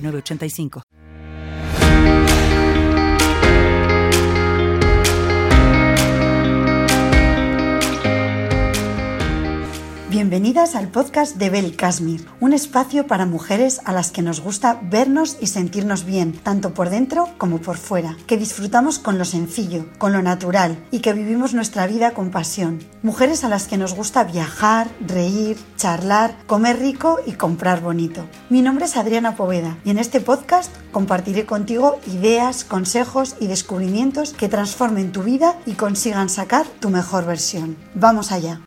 985. Bienvenidas al podcast de Bel Kashmir, un espacio para mujeres a las que nos gusta vernos y sentirnos bien, tanto por dentro como por fuera, que disfrutamos con lo sencillo, con lo natural y que vivimos nuestra vida con pasión. Mujeres a las que nos gusta viajar, reír, charlar, comer rico y comprar bonito. Mi nombre es Adriana Poveda y en este podcast compartiré contigo ideas, consejos y descubrimientos que transformen tu vida y consigan sacar tu mejor versión. Vamos allá.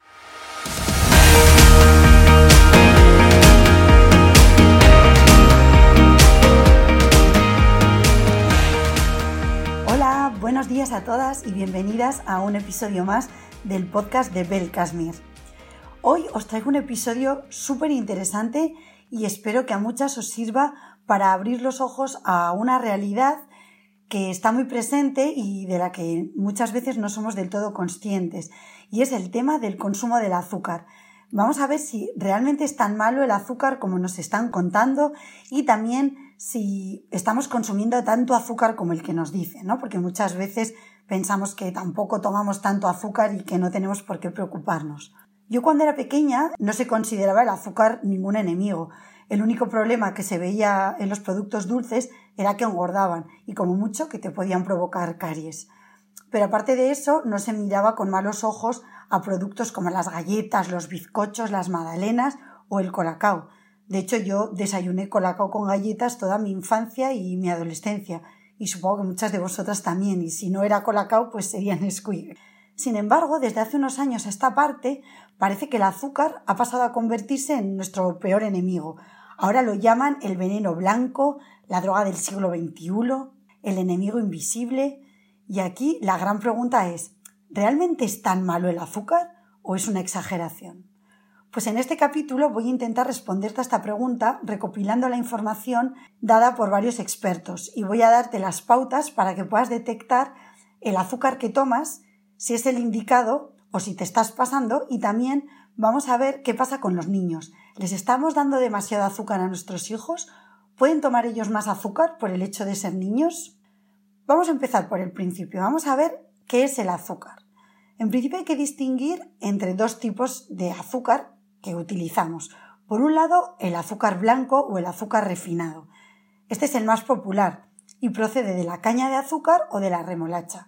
Hola, buenos días a todas y bienvenidas a un episodio más del podcast de Bel Kashmir. Hoy os traigo un episodio súper interesante y espero que a muchas os sirva para abrir los ojos a una realidad que está muy presente y de la que muchas veces no somos del todo conscientes, y es el tema del consumo del azúcar. Vamos a ver si realmente es tan malo el azúcar como nos están contando y también si estamos consumiendo tanto azúcar como el que nos dicen, ¿no? Porque muchas veces pensamos que tampoco tomamos tanto azúcar y que no tenemos por qué preocuparnos. Yo cuando era pequeña no se consideraba el azúcar ningún enemigo. El único problema que se veía en los productos dulces era que engordaban y como mucho que te podían provocar caries. Pero aparte de eso, no se miraba con malos ojos a productos como las galletas, los bizcochos, las magdalenas o el colacao. De hecho, yo desayuné colacao con galletas toda mi infancia y mi adolescencia, y supongo que muchas de vosotras también, y si no era colacao, pues sería Nesquik. Sin embargo, desde hace unos años a esta parte, parece que el azúcar ha pasado a convertirse en nuestro peor enemigo. Ahora lo llaman el veneno blanco, la droga del siglo XXI, el enemigo invisible, y aquí la gran pregunta es, ¿realmente es tan malo el azúcar o es una exageración? Pues en este capítulo voy a intentar responderte a esta pregunta recopilando la información dada por varios expertos y voy a darte las pautas para que puedas detectar el azúcar que tomas, si es el indicado o si te estás pasando y también vamos a ver qué pasa con los niños. ¿Les estamos dando demasiado azúcar a nuestros hijos? ¿Pueden tomar ellos más azúcar por el hecho de ser niños? Vamos a empezar por el principio. Vamos a ver qué es el azúcar. En principio hay que distinguir entre dos tipos de azúcar que utilizamos. Por un lado, el azúcar blanco o el azúcar refinado. Este es el más popular y procede de la caña de azúcar o de la remolacha.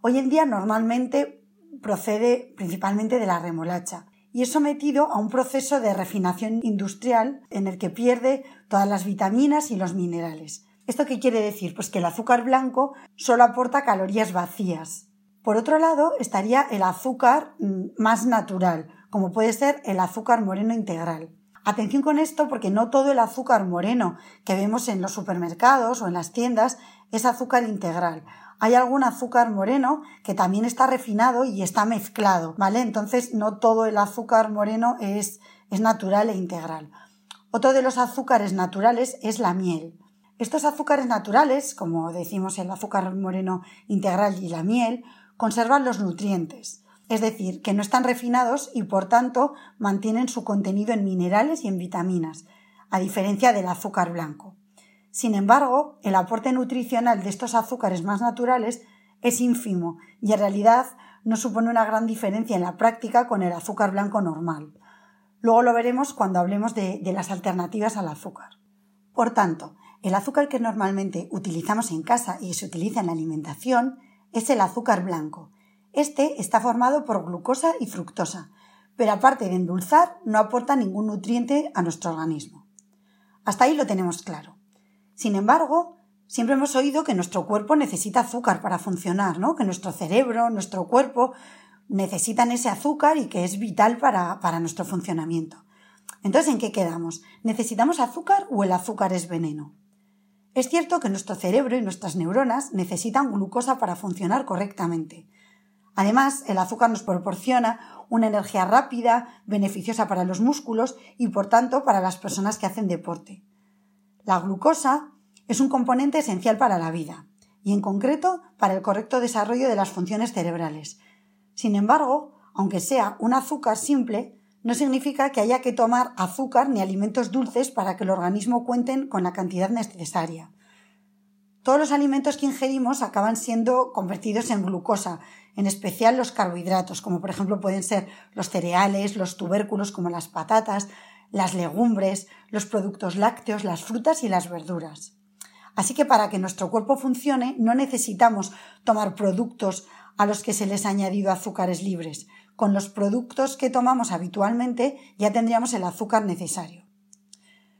Hoy en día normalmente procede principalmente de la remolacha y es sometido a un proceso de refinación industrial en el que pierde todas las vitaminas y los minerales. ¿Esto qué quiere decir? Pues que el azúcar blanco solo aporta calorías vacías. Por otro lado, estaría el azúcar mm, más natural, como puede ser el azúcar moreno integral. Atención con esto porque no todo el azúcar moreno que vemos en los supermercados o en las tiendas es azúcar integral. Hay algún azúcar moreno que también está refinado y está mezclado, ¿vale? Entonces no todo el azúcar moreno es, es natural e integral. Otro de los azúcares naturales es la miel. Estos azúcares naturales, como decimos el azúcar moreno integral y la miel, conservan los nutrientes, es decir, que no están refinados y por tanto mantienen su contenido en minerales y en vitaminas, a diferencia del azúcar blanco. Sin embargo, el aporte nutricional de estos azúcares más naturales es ínfimo y en realidad no supone una gran diferencia en la práctica con el azúcar blanco normal. Luego lo veremos cuando hablemos de, de las alternativas al azúcar. Por tanto, el azúcar que normalmente utilizamos en casa y se utiliza en la alimentación es el azúcar blanco. Este está formado por glucosa y fructosa, pero aparte de endulzar, no aporta ningún nutriente a nuestro organismo. Hasta ahí lo tenemos claro. Sin embargo, siempre hemos oído que nuestro cuerpo necesita azúcar para funcionar, ¿no? Que nuestro cerebro, nuestro cuerpo necesitan ese azúcar y que es vital para, para nuestro funcionamiento. Entonces, ¿en qué quedamos? ¿Necesitamos azúcar o el azúcar es veneno? Es cierto que nuestro cerebro y nuestras neuronas necesitan glucosa para funcionar correctamente. Además, el azúcar nos proporciona una energía rápida, beneficiosa para los músculos y, por tanto, para las personas que hacen deporte. La glucosa es un componente esencial para la vida y, en concreto, para el correcto desarrollo de las funciones cerebrales. Sin embargo, aunque sea un azúcar simple, no significa que haya que tomar azúcar ni alimentos dulces para que el organismo cuenten con la cantidad necesaria. Todos los alimentos que ingerimos acaban siendo convertidos en glucosa, en especial los carbohidratos, como por ejemplo pueden ser los cereales, los tubérculos como las patatas, las legumbres, los productos lácteos, las frutas y las verduras. Así que para que nuestro cuerpo funcione no necesitamos tomar productos a los que se les ha añadido azúcares libres, con los productos que tomamos habitualmente ya tendríamos el azúcar necesario.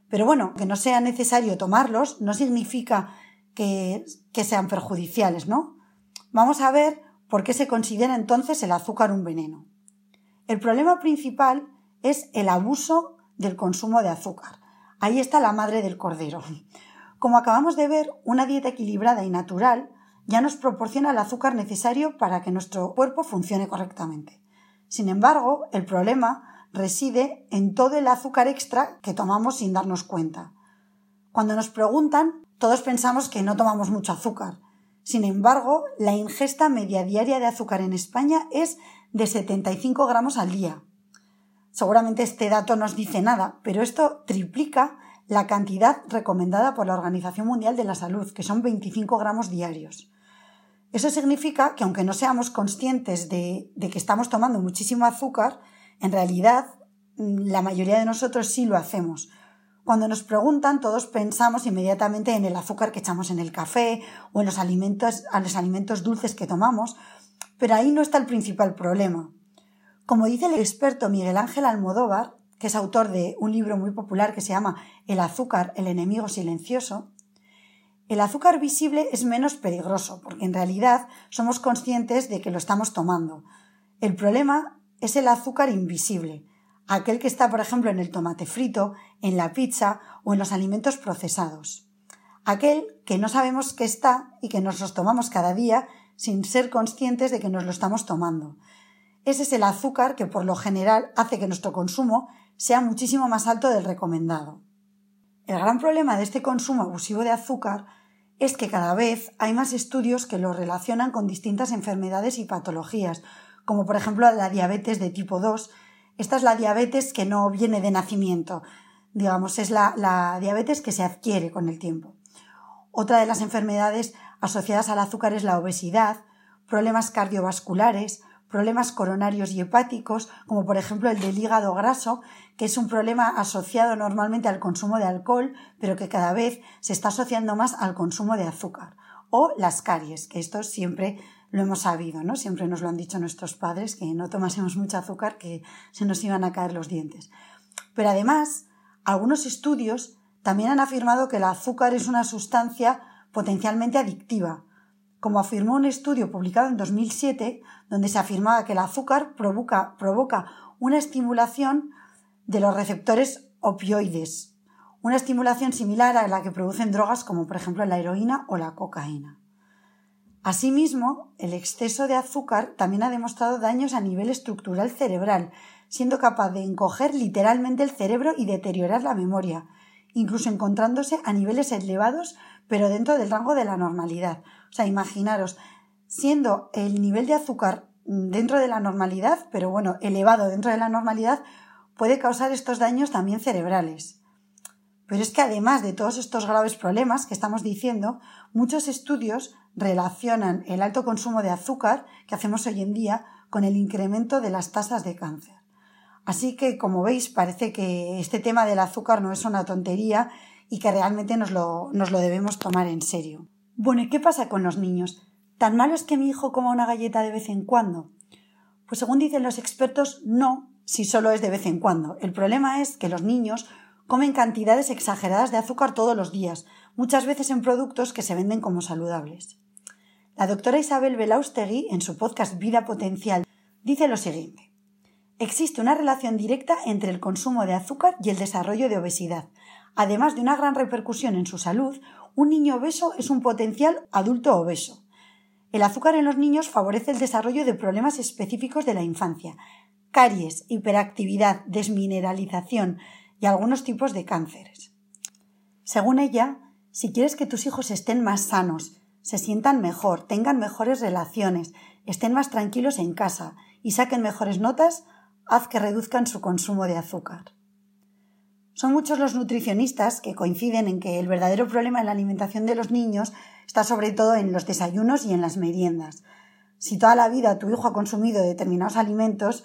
Pero bueno, que no sea necesario tomarlos no significa que, sean perjudiciales, ¿no? Vamos a ver por qué se considera entonces el azúcar un veneno. El problema principal es el abuso del consumo de azúcar. Ahí está la madre del cordero. Como acabamos de ver, una dieta equilibrada y natural ya nos proporciona el azúcar necesario para que nuestro cuerpo funcione correctamente. Sin embargo, el problema reside en todo el azúcar extra que tomamos sin darnos cuenta. Cuando nos preguntan, todos pensamos que no tomamos mucho azúcar. Sin embargo, la ingesta media diaria de azúcar en España es de 75 gramos al día. Seguramente este dato no nos dice nada, pero esto triplica la cantidad recomendada por la Organización Mundial de la Salud, que son 25 gramos diarios. Eso significa que aunque no seamos conscientes de, que estamos tomando muchísimo azúcar, en realidad mm, la mayoría de nosotros sí lo hacemos. Cuando nos preguntan, todos pensamos inmediatamente en el azúcar que echamos en el café o en los alimentos, a los alimentos dulces que tomamos, pero ahí no está el principal problema. Como dice el experto Miguel Ángel Almodóvar, que es autor de un libro muy popular que se llama El azúcar, el enemigo silencioso, el azúcar visible es menos peligroso, porque en realidad somos conscientes de que lo estamos tomando. El problema es el azúcar invisible, aquel que está, por ejemplo, en el tomate frito, en la pizza o en los alimentos procesados. Aquel que no sabemos que está y que nos los tomamos cada día sin ser conscientes de que nos lo estamos tomando. Ese es el azúcar que por lo general hace que nuestro consumo sea muchísimo más alto del recomendado. El gran problema de este consumo abusivo de azúcar es que cada vez hay más estudios que lo relacionan con distintas enfermedades y patologías, como por ejemplo la diabetes de tipo 2. Esta es la diabetes que no viene de nacimiento, digamos, es la, la diabetes que se adquiere con el tiempo. Otra de las enfermedades asociadas al azúcar es la obesidad, problemas cardiovasculares, problemas coronarios y hepáticos, como por ejemplo el del hígado graso, que es un problema asociado normalmente al consumo de alcohol, pero que cada vez se está asociando más al consumo de azúcar. O las caries, que esto siempre lo hemos sabido, ¿no? Siempre nos lo han dicho nuestros padres, que no tomásemos mucho azúcar, que se nos iban a caer los dientes. Pero además, algunos estudios también han afirmado que el azúcar es una sustancia potencialmente adictiva, como afirmó un estudio publicado en 2007, donde se afirmaba que el azúcar provoca, provoca una estimulación de los receptores opioides, una estimulación similar a la que producen drogas como por ejemplo la heroína o la cocaína. Asimismo, el exceso de azúcar también ha demostrado daños a nivel estructural cerebral, siendo capaz de encoger literalmente el cerebro y deteriorar la memoria, incluso encontrándose a niveles elevados pero dentro del rango de la normalidad. O sea, imaginaros, siendo el nivel de azúcar dentro de la normalidad, pero bueno, elevado dentro de la normalidad, puede causar estos daños también cerebrales. Pero es que además de todos estos graves problemas que estamos diciendo, muchos estudios relacionan el alto consumo de azúcar que hacemos hoy en día con el incremento de las tasas de cáncer. Así que, como veis, parece que este tema del azúcar no es una tontería y que realmente nos lo, nos lo debemos tomar en serio. Bueno, ¿y qué pasa con los niños? ¿Tan malo es que mi hijo coma una galleta de vez en cuando? Pues según dicen los expertos, no, si solo es de vez en cuando. El problema es que los niños comen cantidades exageradas de azúcar todos los días, muchas veces en productos que se venden como saludables. La doctora Isabel Belaustegui, en su podcast Vida Potencial, dice lo siguiente. Existe una relación directa entre el consumo de azúcar y el desarrollo de obesidad, además de una gran repercusión en su salud, un niño obeso es un potencial adulto obeso. El azúcar en los niños favorece el desarrollo de problemas específicos de la infancia, caries, hiperactividad, desmineralización y algunos tipos de cánceres. Según ella, si quieres que tus hijos estén más sanos, se sientan mejor, tengan mejores relaciones, estén más tranquilos en casa y saquen mejores notas, haz que reduzcan su consumo de azúcar. Son muchos los nutricionistas que coinciden en que el verdadero problema en la alimentación de los niños está sobre todo en los desayunos y en las meriendas. Si toda la vida tu hijo ha consumido determinados alimentos,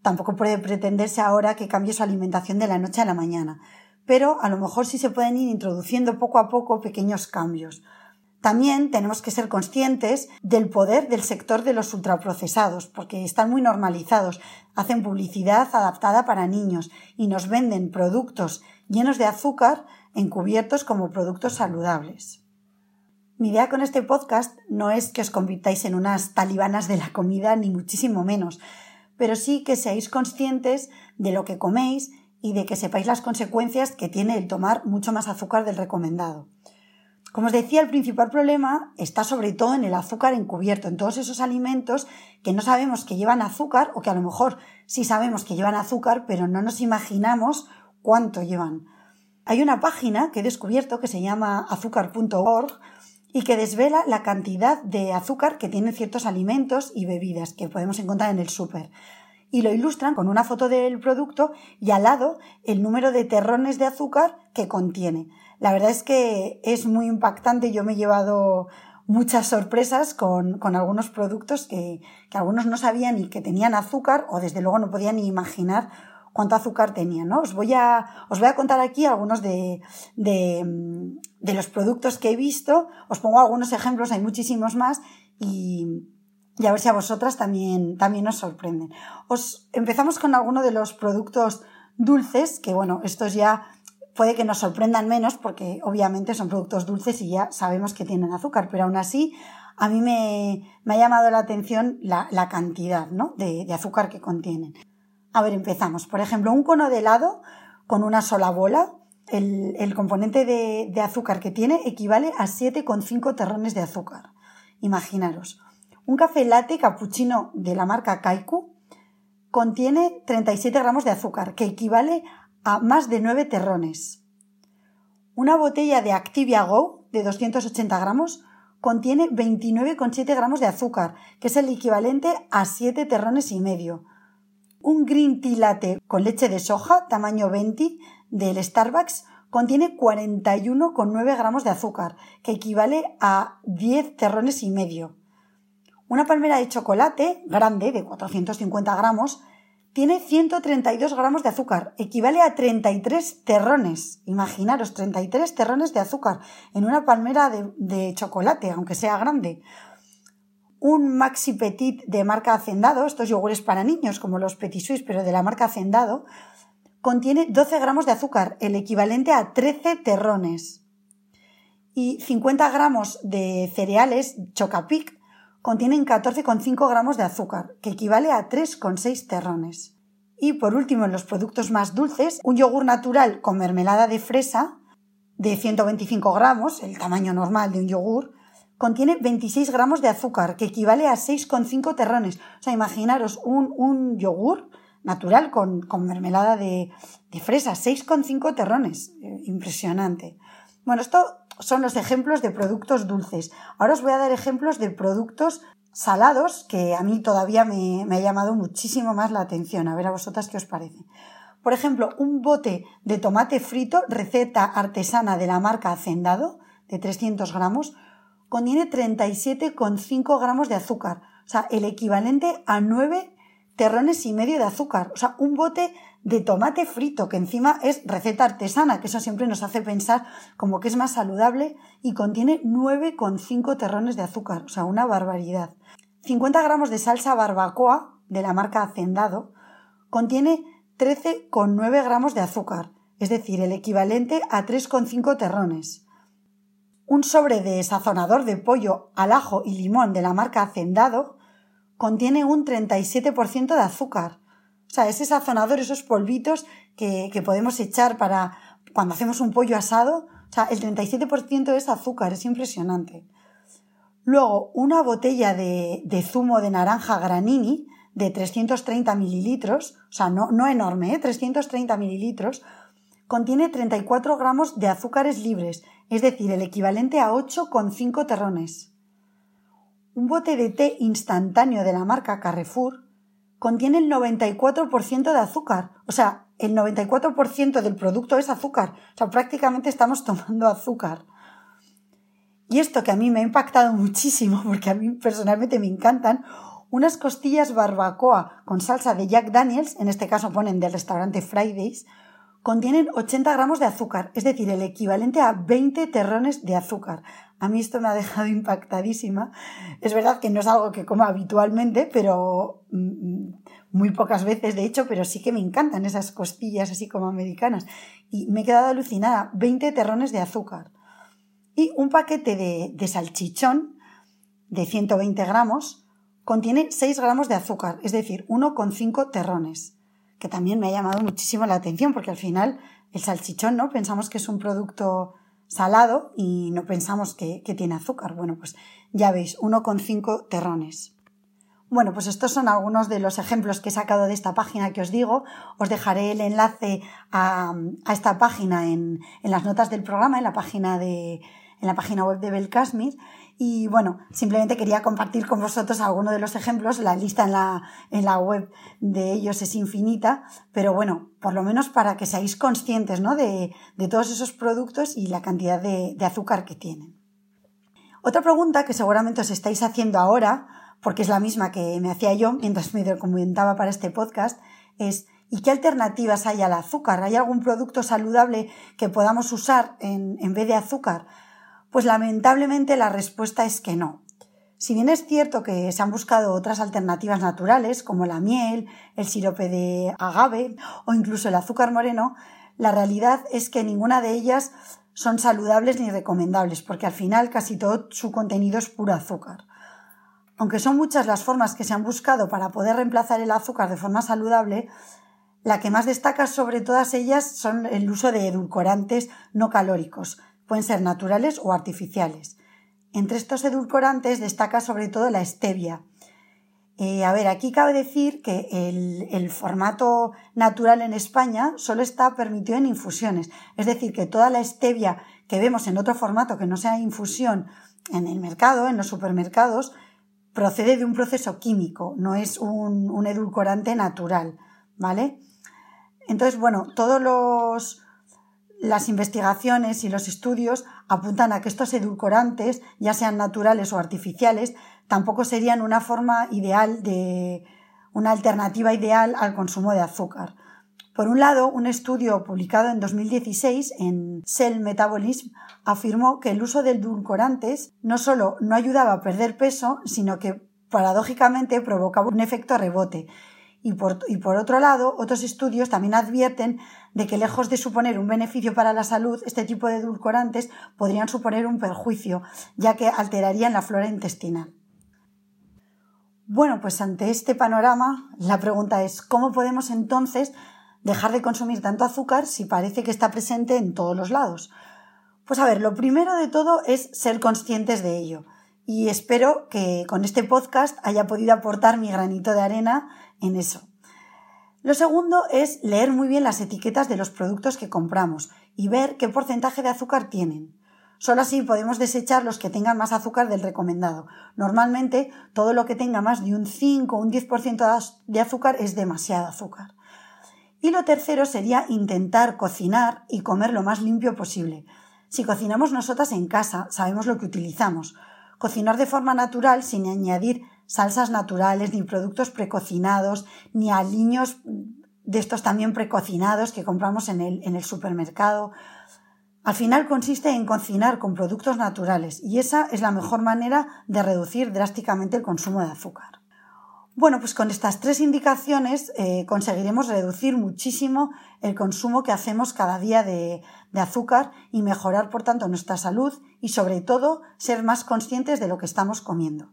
tampoco puede pretenderse ahora que cambie su alimentación de la noche a la mañana. Pero a lo mejor sí se pueden ir introduciendo poco a poco pequeños cambios. También tenemos que ser conscientes del poder del sector de los ultraprocesados, porque están muy normalizados, hacen publicidad adaptada para niños y nos venden productos llenos de azúcar encubiertos como productos saludables. Mi idea con este podcast no es que os convirtáis en unas talibanas de la comida, ni muchísimo menos, pero sí que seáis conscientes de lo que coméis y de que sepáis las consecuencias que tiene el tomar mucho más azúcar del recomendado. Como os decía, el principal problema está sobre todo en el azúcar encubierto, en todos esos alimentos que no sabemos que llevan azúcar o que a lo mejor sí sabemos que llevan azúcar, pero no nos imaginamos cuánto llevan. Hay una página que he descubierto que se llama azúcar.org y que desvela la cantidad de azúcar que tienen ciertos alimentos y bebidas que podemos encontrar en el súper. Y lo ilustran con una foto del producto y al lado el número de terrones de azúcar que contiene. La verdad es que es muy impactante. Yo me he llevado muchas sorpresas con, algunos productos que, algunos no sabían ni que tenían azúcar o desde luego no podían ni imaginar cuánto azúcar tenían. ¿no? Os, voy a, os voy a contar aquí algunos de, de, los productos que he visto. Os pongo algunos ejemplos, hay muchísimos más y, y a ver si a vosotras también, también os sorprenden. Os empezamos con algunos de los productos dulces, que bueno, estos ya puede que nos sorprendan menos porque obviamente son productos dulces y ya sabemos que tienen azúcar, pero aún así a mí me, ha llamado la atención la, cantidad ¿no? de, azúcar que contienen. A ver, empezamos. Por ejemplo, un cono de helado con una sola bola, el, componente de, de, azúcar que tiene equivale a 7,5 terrones de azúcar. Imaginaros. Un café latte cappuccino de la marca Kaiku contiene 37 gramos de azúcar, que equivale a más de 9 terrones. Una botella de Activia Go de 280 gramos contiene 29,7 gramos de azúcar, que es el equivalente a 7 terrones y medio. Un green tea latte con leche de soja, tamaño 20, del Starbucks, contiene 41,9 gramos de azúcar, que equivale a 10 terrones y medio. Una palmera de chocolate grande de 450 gramos tiene 132 gramos de azúcar, equivale a 33 terrones. Imaginaros, 33 terrones de azúcar en una palmera de, chocolate, aunque sea grande. Un Maxi Petit de marca Hacendado, estos yogures para niños como los Petit Suisse, pero de la marca Hacendado, contiene 12 gramos de azúcar, el equivalente a 13 terrones. Y 50 gramos de cereales Chocapic contienen 14,5 gramos de azúcar, que equivale a 3,6 terrones. Y por último, en los productos más dulces, un yogur natural con mermelada de fresa de 125 gramos, el tamaño normal de un yogur, contiene 26 gramos de azúcar, que equivale a 6,5 terrones. O sea, imaginaros un, yogur natural con, mermelada de, de fresa, 6,5 terrones. Eh, impresionante. Bueno, esto son los ejemplos de productos dulces. Ahora os voy a dar ejemplos de productos salados que a mí todavía me, ha llamado muchísimo más la atención. A ver a vosotras qué os parece. Por ejemplo, un bote de tomate frito, receta artesana de la marca Hacendado, de 300 gramos, contiene 37,5 gramos de azúcar. O sea, el equivalente a 9 terrones y medio de azúcar. O sea, un bote de tomate frito, que encima es receta artesana, que eso siempre nos hace pensar como que es más saludable y contiene 9,5 terrones de azúcar, o sea, una barbaridad. 50 gramos de salsa barbacoa de la marca Hacendado contiene 13,9 gramos de azúcar, es decir, el equivalente a 3,5 terrones. Un sobre de sazonador de pollo al ajo y limón de la marca Hacendado contiene un 37% de azúcar, o sea, ese sazonador, esos polvitos que, podemos echar para cuando hacemos un pollo asado, o sea, el 37% es azúcar, es impresionante. Luego, una botella de, zumo de naranja granini de 330 mililitros, o sea, no, no enorme, ¿eh? 330 mililitros, contiene 34 gramos de azúcares libres, es decir, el equivalente a 8,5 terrones. Un bote de té instantáneo de la marca Carrefour contiene el 94% de azúcar, o sea, el 94% del producto es azúcar, o sea, prácticamente estamos tomando azúcar. Y esto que a mí me ha impactado muchísimo, porque a mí personalmente me encantan, unas costillas barbacoa con salsa de Jack Daniels, en este caso ponen del restaurante Fridays, contienen 80 gramos de azúcar, es decir, el equivalente a 20 terrones de azúcar. A mí esto me ha dejado impactadísima. Es verdad que no es algo que coma habitualmente, pero mm, muy pocas veces, de hecho, pero sí que me encantan esas costillas así como americanas. Y me he quedado alucinada. 20 terrones de azúcar. Y un paquete de, de salchichón de 120 gramos contiene 6 gramos de azúcar, es decir, 1,5 terrones que también me ha llamado muchísimo la atención, porque al final el salchichón, ¿no? Pensamos que es un producto salado y no pensamos que, tiene azúcar. Bueno, pues ya veis, 1,5 terrones. Bueno, pues estos son algunos de los ejemplos que he sacado de esta página que os digo. Os dejaré el enlace a, esta página en, en, las notas del programa, en la página, de, en la página web de Belcasmir. Y bueno, simplemente quería compartir con vosotros algunos de los ejemplos. La lista en la, en la web de ellos es infinita, pero bueno, por lo menos para que seáis conscientes ¿no? de, de todos esos productos y la cantidad de, de azúcar que tienen. Otra pregunta que seguramente os estáis haciendo ahora, porque es la misma que me hacía yo mientras me documentaba para este podcast, es ¿y qué alternativas hay al azúcar? ¿Hay algún producto saludable que podamos usar en, en vez de azúcar? Pues lamentablemente la respuesta es que no. Si bien es cierto que se han buscado otras alternativas naturales como la miel, el sirope de agave o incluso el azúcar moreno, la realidad es que ninguna de ellas son saludables ni recomendables porque al final casi todo su contenido es puro azúcar. Aunque son muchas las formas que se han buscado para poder reemplazar el azúcar de forma saludable, la que más destaca sobre todas ellas son el uso de edulcorantes no calóricos, pueden ser naturales o artificiales. Entre estos edulcorantes destaca sobre todo la stevia. Eh, a ver, aquí cabe decir que el, formato natural en España solo está permitido en infusiones, es decir, que toda la stevia que vemos en otro formato que no sea infusión en el mercado, en los supermercados, procede de un proceso químico, no es un, un edulcorante natural, ¿vale? Entonces, bueno, todos los, las investigaciones y los estudios apuntan a que estos edulcorantes, ya sean naturales o artificiales, tampoco serían una forma ideal de una alternativa ideal al consumo de azúcar. Por un lado, un estudio publicado en 2016 en Cell Metabolism afirmó que el uso de edulcorantes no solo no ayudaba a perder peso, sino que paradójicamente provocaba un efecto rebote y por, otro lado, otros estudios también advierten de que lejos de suponer un beneficio para la salud, este tipo de edulcorantes podrían suponer un perjuicio, ya que alterarían la flora intestinal. Bueno, pues ante este panorama, la pregunta es, ¿cómo podemos entonces dejar de consumir tanto azúcar si parece que está presente en todos los lados? Pues a ver, lo primero de todo es ser conscientes de ello. Y espero que con este podcast haya podido aportar mi granito de arena en eso. Lo segundo es leer muy bien las etiquetas de los productos que compramos y ver qué porcentaje de azúcar tienen. Solo así podemos desechar los que tengan más azúcar del recomendado. Normalmente todo lo que tenga más de un 5 o un 10% de azúcar es demasiado azúcar. Y lo tercero sería intentar cocinar y comer lo más limpio posible. Si cocinamos nosotras en casa, sabemos lo que utilizamos. Cocinar de forma natural sin añadir salsas naturales, ni productos precocinados, ni aliños de estos también precocinados que compramos en el, en el supermercado. Al final consiste en cocinar con productos naturales y esa es la mejor manera de reducir drásticamente el consumo de azúcar. Bueno, pues con estas tres indicaciones eh, conseguiremos reducir muchísimo el consumo que hacemos cada día de, de, azúcar y mejorar, por tanto, nuestra salud y, sobre todo, ser más conscientes de lo que estamos comiendo.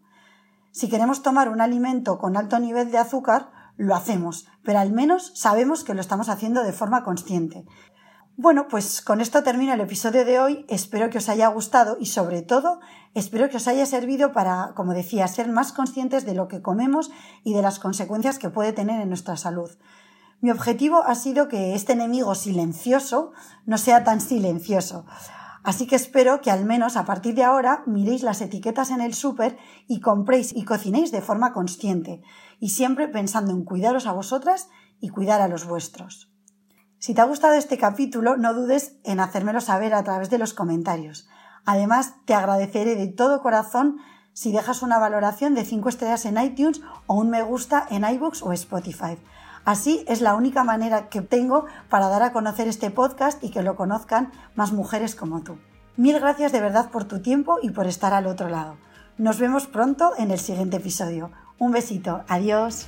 Si queremos tomar un alimento con alto nivel de azúcar, lo hacemos, pero al menos sabemos que lo estamos haciendo de forma consciente. Bueno, pues con esto termino el episodio de hoy. Espero que os haya gustado y sobre todo espero que os haya servido para, como decía, ser más conscientes de lo que comemos y de las consecuencias que puede tener en nuestra salud. Mi objetivo ha sido que este enemigo silencioso no sea tan silencioso. Así que espero que al menos a partir de ahora miréis las etiquetas en el súper y compréis y cocinéis de forma consciente y siempre pensando en cuidaros a vosotras y cuidar a los vuestros. Si te ha gustado este capítulo, no dudes en hacérmelo saber a través de los comentarios. Además, te agradeceré de todo corazón si dejas una valoración de 5 estrellas en iTunes o un me gusta en iBooks o Spotify. Así es la única manera que tengo para dar a conocer este podcast y que lo conozcan más mujeres como tú. Mil gracias de verdad por tu tiempo y por estar al otro lado. Nos vemos pronto en el siguiente episodio. Un besito. Adiós.